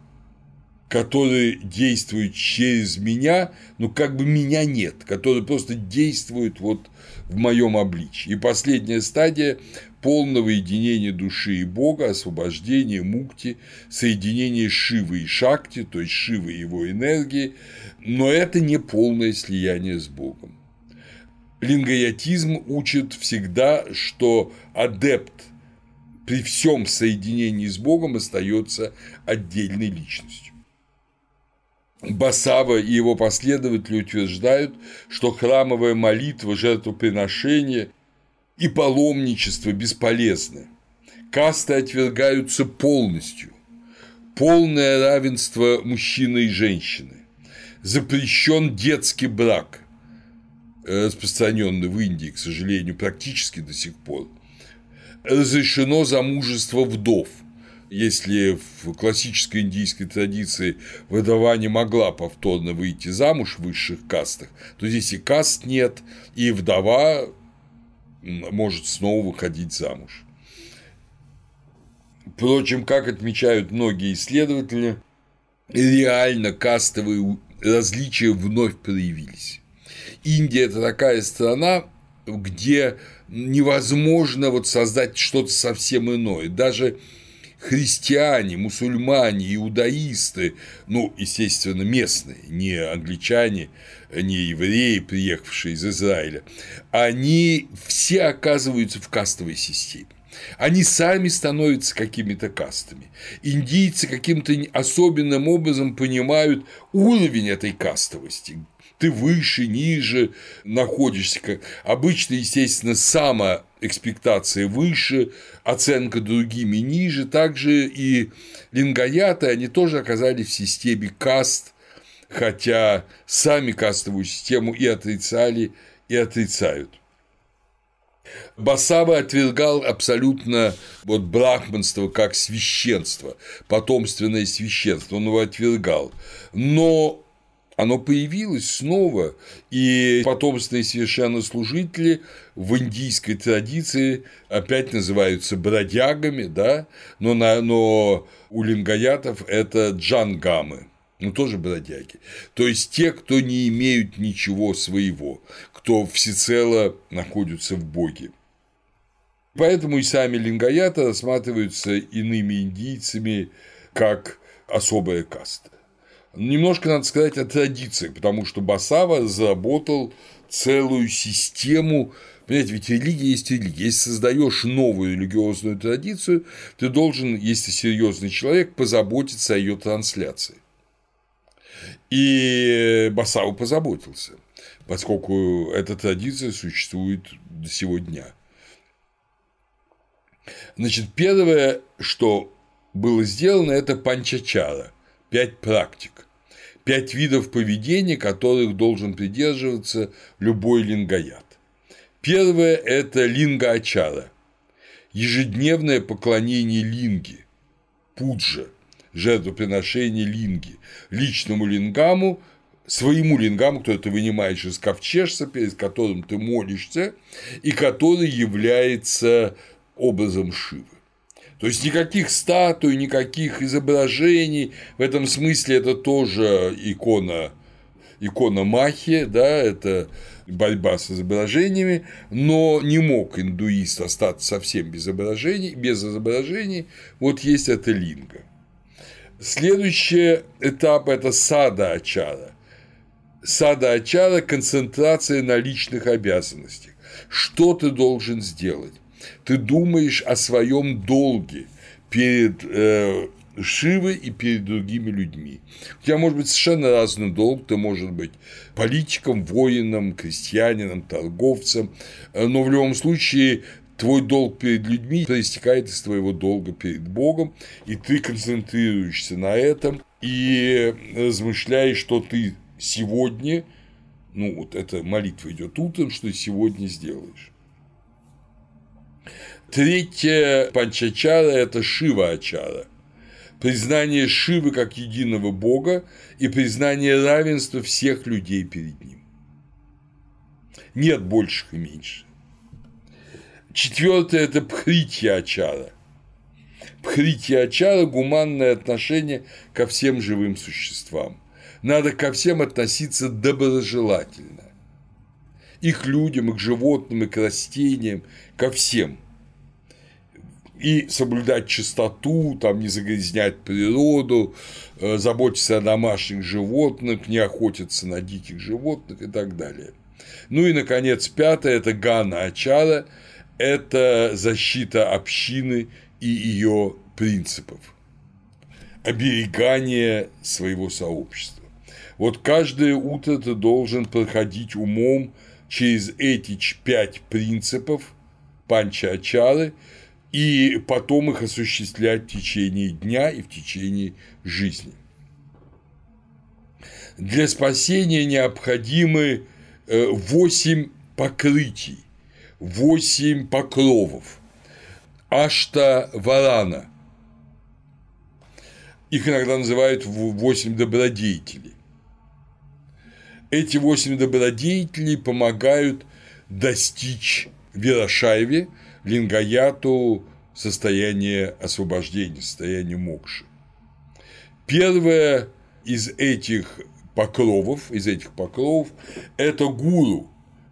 S1: который действует через меня, но как бы меня нет, который просто действует вот в моем обличии. И последняя стадия полного единения души и Бога, освобождения мукти, соединения Шивы и Шакти, то есть Шивы и его энергии, но это не полное слияние с Богом. Лингоятизм учит всегда, что адепт при всем соединении с Богом остается отдельной личностью. Басава и его последователи утверждают, что храмовая молитва, жертвоприношение и паломничество бесполезны. Касты отвергаются полностью. Полное равенство мужчины и женщины. Запрещен детский брак, распространенный в Индии, к сожалению, практически до сих пор. Разрешено замужество вдов – если в классической индийской традиции вдова не могла повторно выйти замуж в высших кастах, то здесь и каст нет, и вдова может снова выходить замуж. Впрочем, как отмечают многие исследователи, реально кастовые различия вновь проявились. Индия – это такая страна, где невозможно вот создать что-то совсем иное. Даже христиане, мусульмане, иудаисты, ну, естественно, местные, не англичане, не евреи, приехавшие из Израиля, они все оказываются в кастовой системе. Они сами становятся какими-то кастами. Индийцы каким-то особенным образом понимают уровень этой кастовости, ты выше, ниже находишься. Обычно, естественно, самоэкспектация выше, оценка другими ниже. Также и лингаяты, они тоже оказались в системе каст, хотя сами кастовую систему и отрицали, и отрицают. Басава отвергал абсолютно вот брахманство как священство, потомственное священство, он его отвергал. Но оно появилось снова, и потомственные священнослужители в индийской традиции опять называются бродягами, да, но, на, но у лингаятов это джангамы, ну тоже бродяги. То есть те, кто не имеют ничего своего, кто всецело находятся в Боге. Поэтому и сами лингаяты рассматриваются иными индийцами как особая каста. Немножко надо сказать о традиции, потому что Басава заработал целую систему Понимаете, ведь религия есть религия. Если создаешь новую религиозную традицию, ты должен, если серьезный человек, позаботиться о ее трансляции. И Басау позаботился, поскольку эта традиция существует до сего дня. Значит, первое, что было сделано, это панчачара, пять практик, пять видов поведения, которых должен придерживаться любой лингаят. Первое – это линга-ачара, ежедневное поклонение линги, пуджа, жертвоприношение линги, личному лингаму, своему лингаму, который ты вынимаешь из ковчежца, перед которым ты молишься, и который является образом Шивы. То есть никаких статуй, никаких изображений. В этом смысле это тоже икона, икона Махи, да, это борьба с изображениями, но не мог индуист остаться совсем без изображений, без изображений, вот есть эта линга. Следующий этап – это сада ачара. Сада ачара – концентрация на личных обязанностях. Что ты должен сделать? Ты думаешь о своем долге перед э, Шивы и перед другими людьми. У тебя может быть совершенно разный долг, ты может быть политиком, воином, крестьянином, торговцем, но в любом случае твой долг перед людьми проистекает из твоего долга перед Богом, и ты концентрируешься на этом и размышляешь, что ты сегодня, ну вот эта молитва идет утром, что сегодня сделаешь. Третье панчачара – это Шива-ачара – признание Шивы как единого Бога и признание равенства всех людей перед Ним. Нет больших и меньших. Четвертое – это пхритья ачара. Пхритья ачара – гуманное отношение ко всем живым существам. Надо ко всем относиться доброжелательно. И к людям, и к животным, и к растениям, ко всем – и соблюдать чистоту, там, не загрязнять природу, э, заботиться о домашних животных, не охотиться на диких животных и так далее. Ну и, наконец, пятое – это гана ачара, это защита общины и ее принципов, оберегание своего сообщества. Вот каждое утро ты должен проходить умом через эти пять принципов панча ачары – и потом их осуществлять в течение дня и в течение жизни. Для спасения необходимы э, восемь покрытий, восемь покровов, ашта варана. Их иногда называют восемь добродетелей. Эти восемь добродетелей помогают достичь Вирошаеве – лингаяту состояние освобождения, состояние мокши. Первое из этих покровов, из этих покровов – это гуру,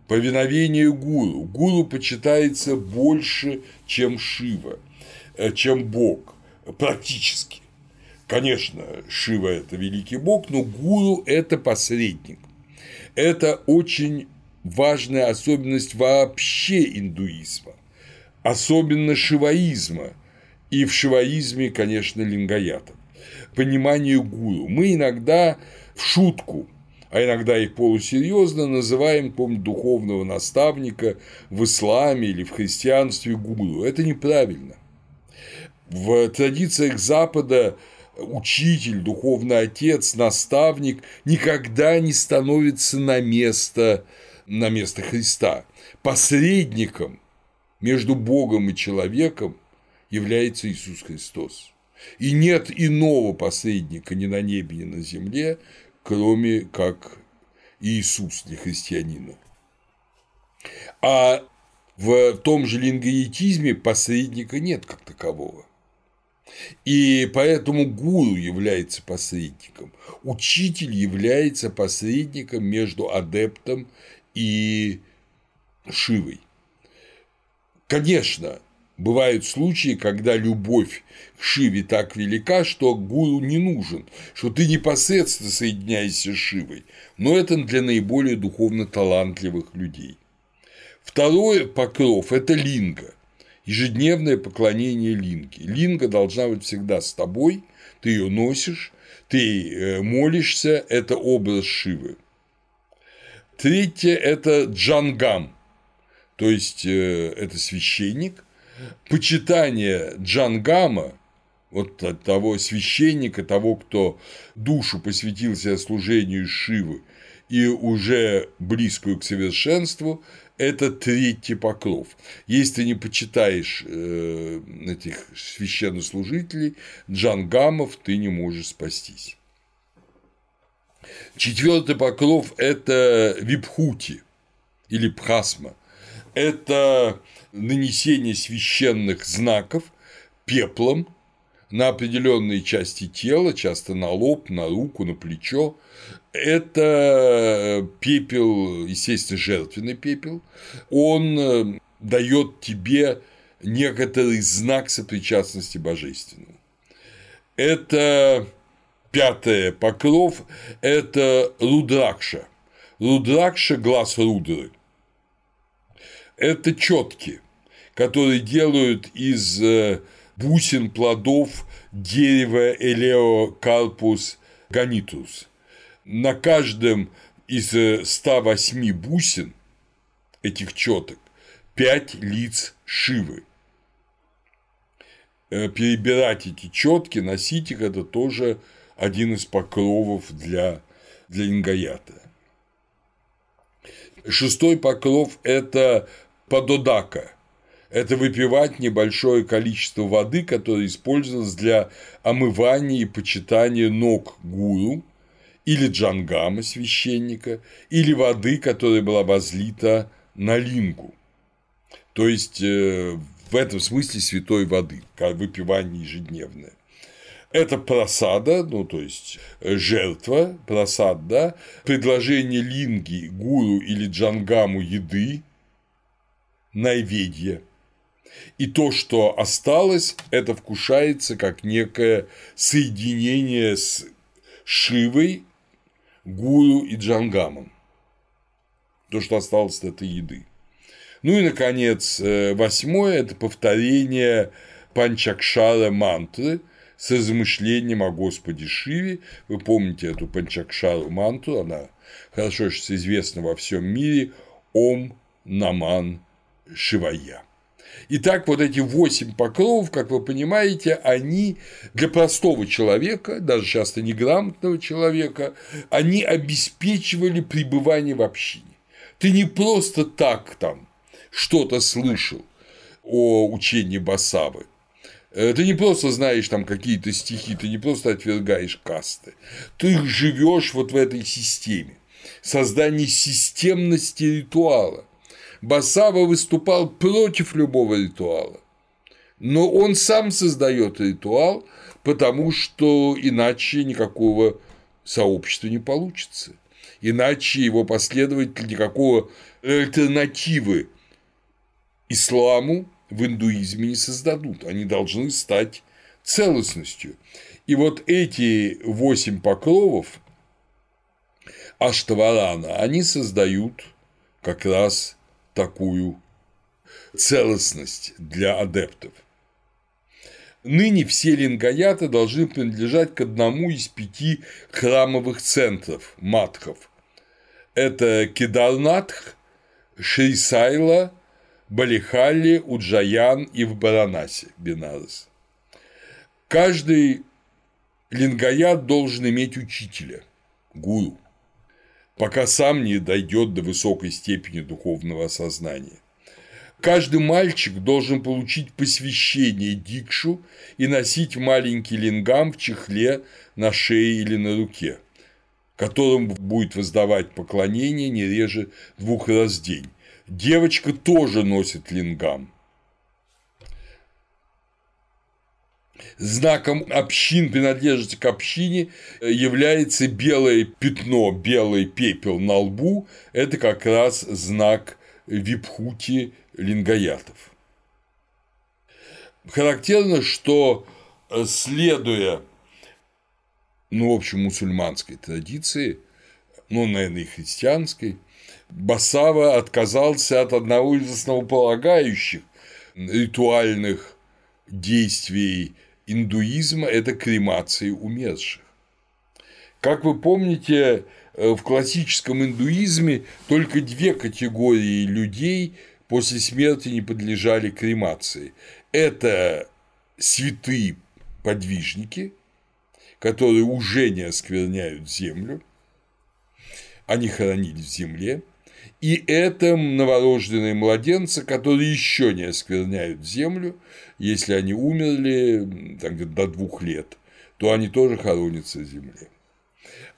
S1: повиновение гуру. Гуру почитается больше, чем Шива, э, чем Бог, практически. Конечно, Шива – это великий Бог, но гуру – это посредник. Это очень важная особенность вообще индуизма особенно шиваизма, и в шиваизме, конечно, лингаятов. Понимание гуру. Мы иногда в шутку, а иногда и полусерьезно называем помню, духовного наставника в исламе или в христианстве гуру. Это неправильно. В традициях Запада учитель, духовный отец, наставник никогда не становится на место, на место Христа. Посредником между Богом и человеком является Иисус Христос. И нет иного посредника ни на небе, ни на земле, кроме как Иисус для христианина. А в том же лингоетизме посредника нет как такового. И поэтому гуру является посредником, учитель является посредником между адептом и Шивой. Конечно, Бывают случаи, когда любовь к Шиве так велика, что гуру не нужен, что ты непосредственно соединяешься с Шивой, но это для наиболее духовно талантливых людей. Второй покров – это линга, ежедневное поклонение линге. Линга должна быть всегда с тобой, ты ее носишь, ты э, молишься, это образ Шивы. Третье – это джангам, то есть э, это священник, почитание джангама, вот того священника, того, кто душу посвятил себе служению Шивы и уже близкую к совершенству, это третий покров. Если ты не почитаешь э, этих священнослужителей, джангамов, ты не можешь спастись. Четвертый покров – это випхути или пхасма. Это нанесение священных знаков пеплом на определенные части тела, часто на лоб, на руку, на плечо. Это пепел, естественно, жертвенный пепел. Он э, дает тебе некоторый знак сопричастности божественного. Это пятое покров – это рудракша. Рудракша – глаз рудры. Это четки которые делают из э, бусин плодов дерева Элеокарпус ганитус. На каждом из 108 э, бусин этих четок 5 лиц Шивы. Э, перебирать эти четки, носить их – это тоже один из покровов для, для ингаята. Шестой покров – это падодака это выпивать небольшое количество воды, которое использовалось для омывания и почитания ног гуру или джангама священника, или воды, которая была возлита на лингу. То есть э, в этом смысле святой воды, выпивание ежедневное. Это просада, ну то есть э, жертва, просад, да, предложение линги, гуру или джангаму еды, найведье – и то, что осталось, это вкушается как некое соединение с Шивой, Гуру и Джангамом. То, что осталось от этой еды. Ну и, наконец, э, восьмое – это повторение Панчакшара мантры с размышлением о Господе Шиве. Вы помните эту Панчакшару мантру, она хорошо известна во всем мире – Ом Наман Шивая. Итак, вот эти восемь покровов, как вы понимаете, они для простого человека, даже часто неграмотного человека, они обеспечивали пребывание в общине. Ты не просто так там что-то слышал о учении Басавы, э, ты не просто знаешь там какие-то стихи, ты не просто отвергаешь касты, ты живешь вот в этой системе, создание системности ритуала, Басава выступал против любого ритуала. Но он сам создает ритуал, потому что иначе никакого сообщества не получится. Иначе его последователи никакого альтернативы исламу в индуизме не создадут. Они должны стать целостностью. И вот эти восемь покровов Аштаварана, они создают как раз такую целостность для адептов. Ныне все лингаяты должны принадлежать к одному из пяти храмовых центров – матхов. Это Кедарнатх, Шрисайла, Балихали, Уджаян и в Баранасе, Бенарес. Каждый лингаят должен иметь учителя, гуру пока сам не дойдет до высокой степени духовного осознания. Каждый мальчик должен получить посвящение дикшу и носить маленький лингам в чехле на шее или на руке, которым будет воздавать поклонение не реже двух раз в день. Девочка тоже носит лингам. Знаком общин, принадлежности к общине э, является белое пятно, белый пепел на лбу. Это как раз знак випхути лингаятов. Характерно, что э, следуя, ну, в общем, мусульманской традиции, ну, наверное, и христианской, Басава отказался от одного из основополагающих ритуальных действий индуизма – это кремации умерших. Как вы помните, э, в классическом индуизме только две категории людей после смерти не подлежали кремации. Это святые подвижники, которые уже не оскверняют землю, они хоронились в земле, и это новорожденные младенцы, которые еще не оскверняют землю, если они умерли там, до двух лет, то они тоже хоронятся в земле.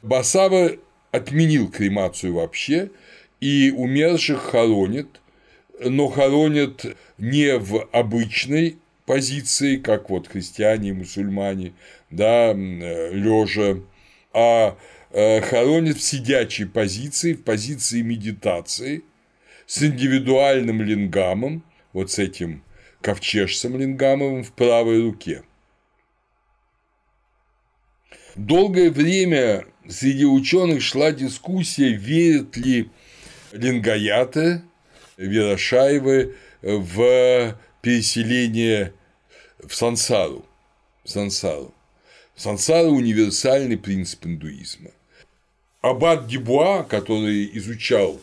S1: Басава отменил кремацию вообще, и умерших хоронят, но хоронят не в обычной позиции, как вот христиане и мусульмане, да, лежа, а Э, хоронят в сидячей позиции, в позиции медитации, с индивидуальным лингамом, вот с этим ковчежцем лингамовым в правой руке. Долгое время среди ученых шла дискуссия, верят ли лингаяты, Верошаевы в переселение в сансару. Сансару. Сансара – универсальный принцип индуизма. Аббат Дебуа, который изучал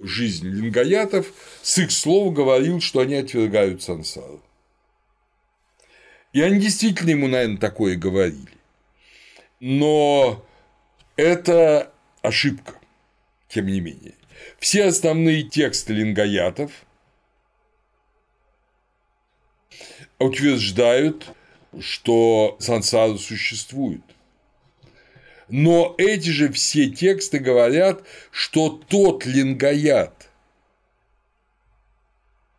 S1: жизнь лингаятов, с их слов говорил, что они отвергают сансару. И они действительно ему, наверное, такое говорили. Но это ошибка, тем не менее. Все основные тексты лингаятов утверждают, что сансара существует – но эти же все тексты говорят, что тот лингаят,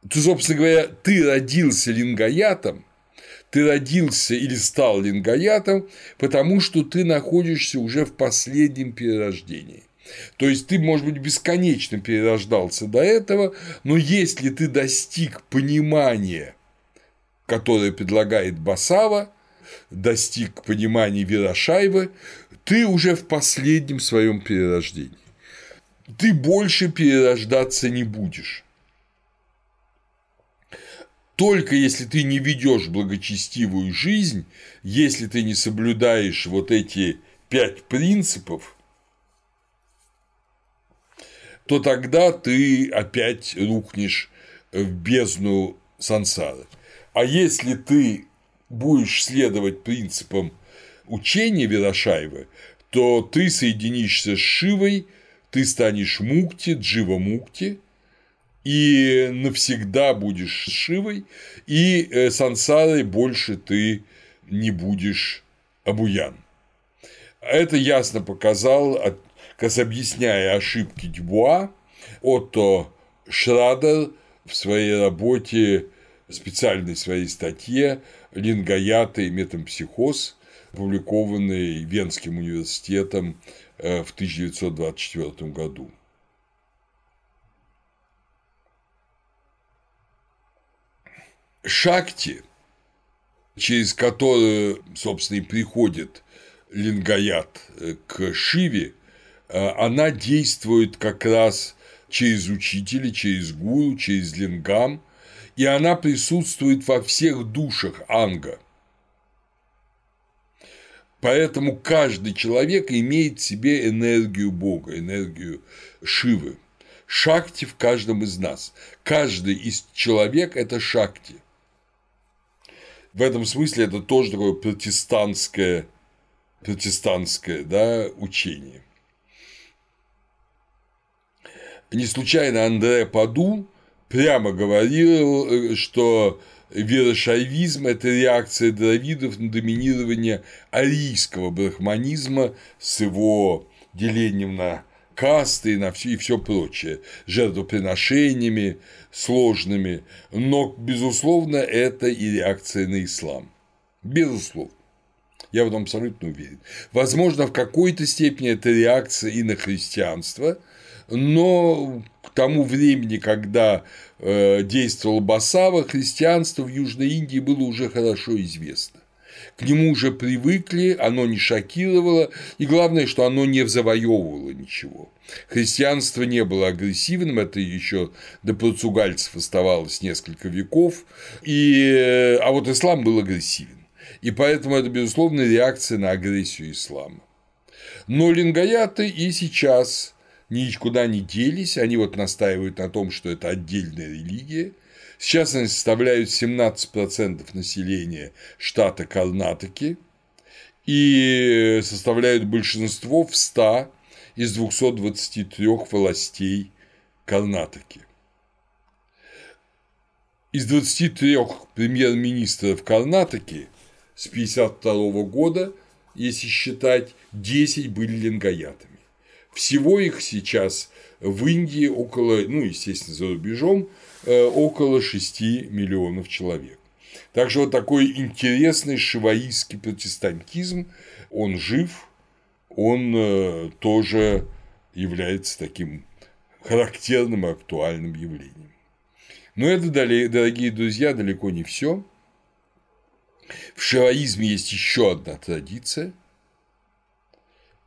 S1: то, собственно говоря, ты родился лингаятом, ты родился или стал лингаятом, потому что ты находишься уже в последнем перерождении. То есть ты, может быть, бесконечно перерождался до этого, но если ты достиг понимания, которое предлагает Басава, достиг понимания Вирошаева, ты уже в последнем своем перерождении. Ты больше перерождаться не будешь. Только если ты не ведешь благочестивую жизнь, если ты не соблюдаешь вот эти пять принципов, то тогда ты опять рухнешь в бездну сансары. А если ты будешь следовать принципам учения Верошаева, то ты соединишься с Шивой, ты станешь Мукти, Джива Мукти, и навсегда будешь с Шивой, и э, сансарой больше ты не будешь обуян. Это ясно показал, как объясняя ошибки Дюбуа, Отто Шрадер в своей работе, специальной своей статье «Лингоята и метампсихоз», опубликованный Венским университетом э, в 1924 году. Шакти, через которую, собственно, и приходит лингаят э, к Шиве, э, она действует как раз через учителя, через гуру, через лингам, и она присутствует во всех душах анга – Поэтому каждый человек имеет в себе энергию Бога, энергию Шивы. Шакти в каждом из нас. Каждый из человек – это шакти. В этом смысле это тоже такое протестантское, протестантское да, учение. Не случайно Андре Паду прямо говорил, что Верошайвизм – это реакция дравидов на доминирование арийского брахманизма с его делением на касты и на все, и все прочее, жертвоприношениями сложными, но, безусловно, это и реакция на ислам. Безусловно. Я в этом абсолютно уверен. Возможно, в какой-то степени это реакция и на христианство, но к тому времени, когда э, действовал Басава, христианство в Южной Индии было уже хорошо известно. К нему уже привыкли, оно не шокировало, и главное, что оно не завоевывало ничего. Христианство не было агрессивным, это еще до португальцев оставалось несколько веков, и... а вот ислам был агрессивен. И поэтому это, безусловно, реакция на агрессию ислама. Но лингаяты и сейчас никуда не делись, они вот настаивают на том, что это отдельная религия. Сейчас они составляют 17% населения штата Карнатоки и составляют большинство в 100 из 223 властей Карнатоки. Из 23 премьер-министров Карнатоки с 1952 года, если считать, 10 были лингаятами. Всего их сейчас в Индии около, ну, естественно, за рубежом, э, около 6 миллионов человек. Так что вот такой интересный шиваистский протестантизм, он жив, он э, тоже является таким характерным и актуальным явлением. Но это, дорогие друзья, далеко не все. В шиваизме есть еще одна традиция,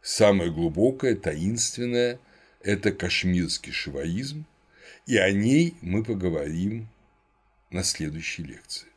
S1: самая глубокая, таинственная – это кашмирский шиваизм, и о ней мы поговорим на следующей лекции.